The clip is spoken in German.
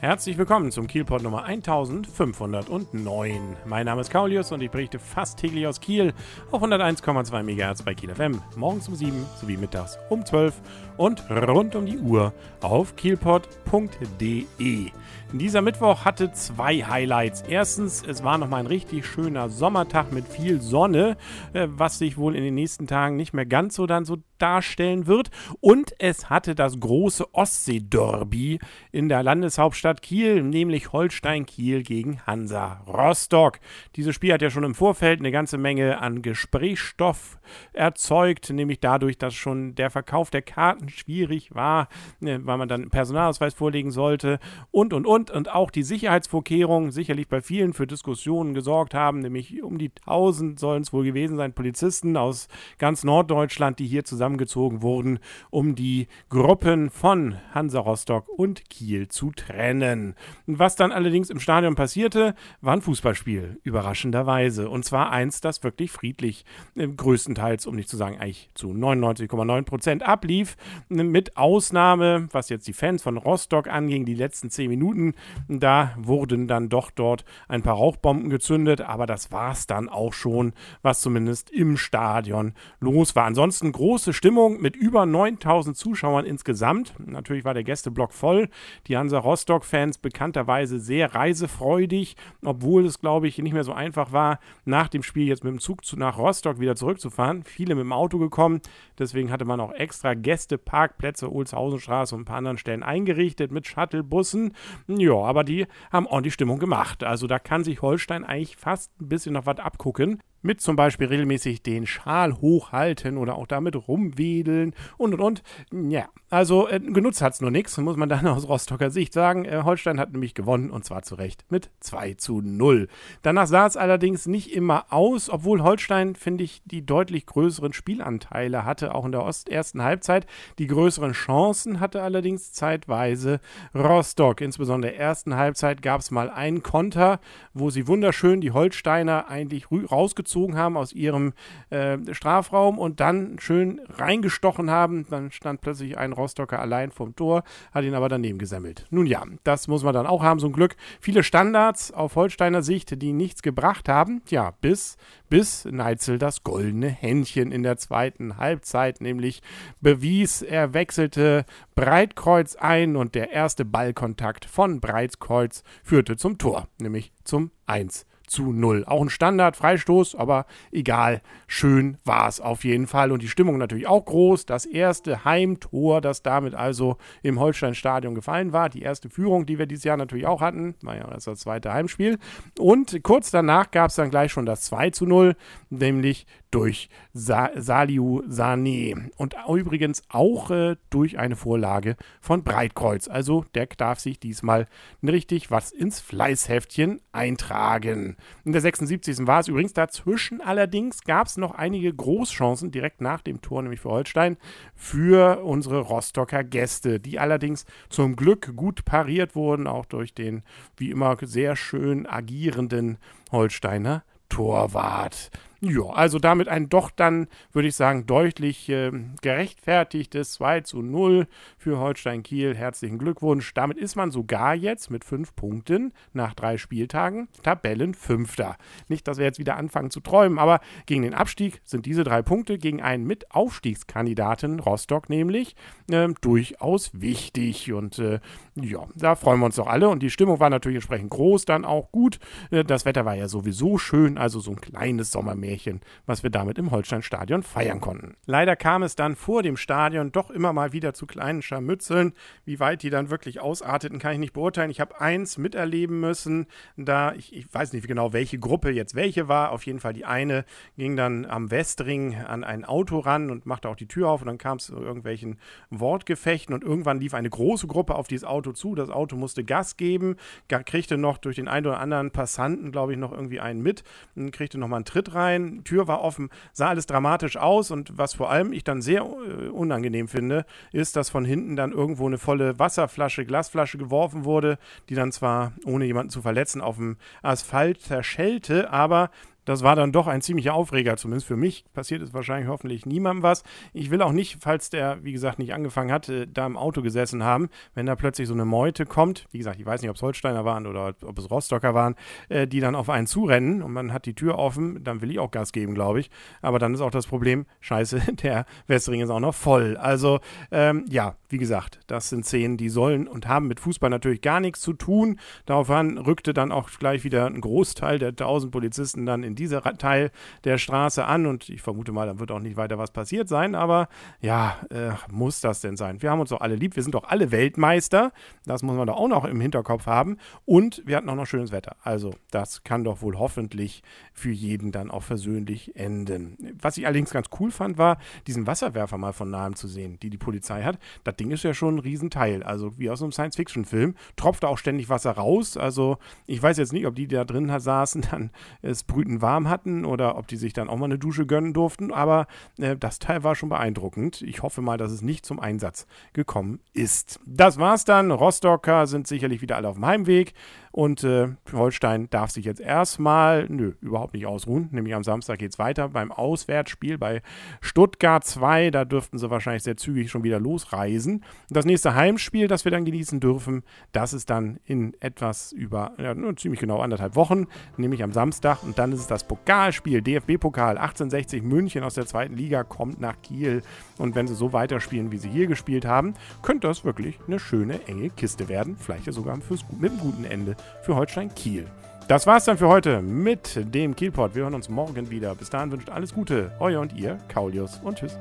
Herzlich willkommen zum Kielport Nummer 1509. Mein Name ist Kaulius und ich berichte fast täglich aus Kiel auf 101,2 MHz bei Kiel FM. Morgens um 7 sowie mittags um 12 und rund um die Uhr auf kielport.de. Dieser Mittwoch hatte zwei Highlights. Erstens, es war nochmal ein richtig schöner Sommertag mit viel Sonne, äh, was sich wohl in den nächsten Tagen nicht mehr ganz so dann so darstellen wird. Und es hatte das große Ostsee-Derby in der Landeshauptstadt Kiel, nämlich Holstein Kiel gegen Hansa Rostock. Dieses Spiel hat ja schon im Vorfeld eine ganze Menge an Gesprächsstoff erzeugt, nämlich dadurch, dass schon der Verkauf der Karten schwierig war, äh, weil man dann Personalausweis vorlegen sollte und und und und auch die Sicherheitsvorkehrungen sicherlich bei vielen für Diskussionen gesorgt haben, nämlich um die 1000 sollen es wohl gewesen sein, Polizisten aus ganz Norddeutschland, die hier zusammengezogen wurden, um die Gruppen von Hansa Rostock und Kiel zu trennen. Was dann allerdings im Stadion passierte, war ein Fußballspiel, überraschenderweise. Und zwar eins, das wirklich friedlich, äh, größtenteils, um nicht zu sagen eigentlich zu 99,9 Prozent ablief, mit Ausnahme, was jetzt die Fans von Rostock anging, die letzten 10 Minuten da wurden dann doch dort ein paar Rauchbomben gezündet, aber das war es dann auch schon, was zumindest im Stadion los war. Ansonsten große Stimmung mit über 9000 Zuschauern insgesamt. Natürlich war der Gästeblock voll. Die Hansa Rostock-Fans bekannterweise sehr reisefreudig, obwohl es, glaube ich, nicht mehr so einfach war, nach dem Spiel jetzt mit dem Zug zu, nach Rostock wieder zurückzufahren. Viele mit dem Auto gekommen. Deswegen hatte man auch extra Gästeparkplätze, Olshausenstraße und ein paar anderen Stellen eingerichtet mit Shuttlebussen. Ja, aber die haben ordentlich Stimmung gemacht. Also da kann sich Holstein eigentlich fast ein bisschen noch was abgucken mit zum Beispiel regelmäßig den Schal hochhalten oder auch damit rumwedeln und und und. Ja, also äh, genutzt hat es nur nichts, muss man dann aus Rostocker Sicht sagen. Äh, Holstein hat nämlich gewonnen und zwar zu Recht mit 2 zu 0. Danach sah es allerdings nicht immer aus, obwohl Holstein, finde ich, die deutlich größeren Spielanteile hatte, auch in der Ost ersten Halbzeit. Die größeren Chancen hatte allerdings zeitweise Rostock. Insbesondere in der ersten Halbzeit gab es mal einen Konter, wo sie wunderschön die Holsteiner eigentlich rausgezogen rausgezogen haben aus ihrem äh, Strafraum und dann schön reingestochen haben. Dann stand plötzlich ein Rostocker allein vom Tor, hat ihn aber daneben gesammelt. Nun ja, das muss man dann auch haben, so ein Glück. Viele Standards auf Holsteiner Sicht, die nichts gebracht haben. Ja, bis, bis Neitzel das goldene Händchen in der zweiten Halbzeit nämlich bewies. Er wechselte Breitkreuz ein und der erste Ballkontakt von Breitkreuz führte zum Tor, nämlich zum 1 zu 0. Auch ein Standard, Freistoß, aber egal, schön war es auf jeden Fall. Und die Stimmung natürlich auch groß. Das erste Heimtor, das damit also im Holstein-Stadion gefallen war. Die erste Führung, die wir dieses Jahr natürlich auch hatten. War ja das, das zweite Heimspiel. Und kurz danach gab es dann gleich schon das 2 zu 0, nämlich durch Sa Saliu Sané. Und übrigens auch äh, durch eine Vorlage von Breitkreuz. Also der darf sich diesmal richtig was ins Fleißheftchen eintragen. In der 76. war es übrigens dazwischen. Allerdings gab es noch einige Großchancen direkt nach dem Tor, nämlich für Holstein, für unsere Rostocker Gäste, die allerdings zum Glück gut pariert wurden, auch durch den wie immer sehr schön agierenden Holsteiner Torwart. Ja, also damit ein doch dann, würde ich sagen, deutlich äh, gerechtfertigtes 2 zu 0 für Holstein Kiel. Herzlichen Glückwunsch. Damit ist man sogar jetzt mit fünf Punkten nach drei Spieltagen Tabellenfünfter. Nicht, dass wir jetzt wieder anfangen zu träumen, aber gegen den Abstieg sind diese drei Punkte gegen einen Mitaufstiegskandidaten, Rostock nämlich, äh, durchaus wichtig. Und äh, ja, da freuen wir uns doch alle. Und die Stimmung war natürlich entsprechend groß, dann auch gut. Äh, das Wetter war ja sowieso schön, also so ein kleines Sommermärchen Märchen, was wir damit im Holsteinstadion feiern konnten. Leider kam es dann vor dem Stadion doch immer mal wieder zu kleinen Scharmützeln. Wie weit die dann wirklich ausarteten, kann ich nicht beurteilen. Ich habe eins miterleben müssen, da ich, ich weiß nicht genau, welche Gruppe jetzt welche war. Auf jeden Fall die eine ging dann am Westring an ein Auto ran und machte auch die Tür auf und dann kam es zu irgendwelchen Wortgefechten und irgendwann lief eine große Gruppe auf dieses Auto zu. Das Auto musste Gas geben, kriegte noch durch den einen oder anderen Passanten, glaube ich, noch irgendwie einen mit und kriegte nochmal einen Tritt rein rein, Tür war offen, sah alles dramatisch aus und was vor allem ich dann sehr äh, unangenehm finde, ist, dass von hinten dann irgendwo eine volle Wasserflasche, Glasflasche geworfen wurde, die dann zwar ohne jemanden zu verletzen auf dem Asphalt zerschellte, aber das war dann doch ein ziemlicher Aufreger, zumindest für mich. Passiert ist wahrscheinlich hoffentlich niemandem was. Ich will auch nicht, falls der, wie gesagt, nicht angefangen hat, äh, da im Auto gesessen haben, wenn da plötzlich so eine Meute kommt. Wie gesagt, ich weiß nicht, ob es Holsteiner waren oder ob es Rostocker waren, äh, die dann auf einen zurennen und man hat die Tür offen. Dann will ich auch Gas geben, glaube ich. Aber dann ist auch das Problem, scheiße, der Westring ist auch noch voll. Also, ähm, ja, wie gesagt, das sind Szenen, die sollen und haben mit Fußball natürlich gar nichts zu tun. Daraufhin rückte dann auch gleich wieder ein Großteil der 1000 Polizisten dann in dieser Teil der Straße an und ich vermute mal, dann wird auch nicht weiter was passiert sein, aber ja, äh, muss das denn sein? Wir haben uns doch alle lieb, wir sind doch alle Weltmeister, das muss man doch auch noch im Hinterkopf haben und wir hatten auch noch schönes Wetter, also das kann doch wohl hoffentlich für jeden dann auch versöhnlich enden. Was ich allerdings ganz cool fand, war, diesen Wasserwerfer mal von nahem zu sehen, die die Polizei hat. Das Ding ist ja schon ein Riesenteil, also wie aus einem Science-Fiction-Film, tropft auch ständig Wasser raus, also ich weiß jetzt nicht, ob die, die da drin saßen, dann es brüten warm hatten, oder ob die sich dann auch mal eine Dusche gönnen durften. Aber äh, das Teil war schon beeindruckend. Ich hoffe mal, dass es nicht zum Einsatz gekommen ist. Das war's dann. Rostocker sind sicherlich wieder alle auf dem Heimweg. Und äh, Holstein darf sich jetzt erstmal, nö, überhaupt nicht ausruhen. Nämlich am Samstag geht es weiter beim Auswärtsspiel bei Stuttgart 2. Da dürften sie wahrscheinlich sehr zügig schon wieder losreisen. Das nächste Heimspiel, das wir dann genießen dürfen, das ist dann in etwas über, ja, ziemlich genau anderthalb Wochen, nämlich am Samstag. Und dann ist es das Pokalspiel, DFB-Pokal 1860 München aus der zweiten Liga kommt nach Kiel. Und wenn sie so weiterspielen, wie sie hier gespielt haben, könnte das wirklich eine schöne, enge Kiste werden. Vielleicht ja sogar fürs, mit einem guten Ende für Holstein Kiel. Das war's dann für heute mit dem Kielpot. Wir hören uns morgen wieder. Bis dahin wünscht alles Gute. Euer und ihr, Kaulius und tschüss.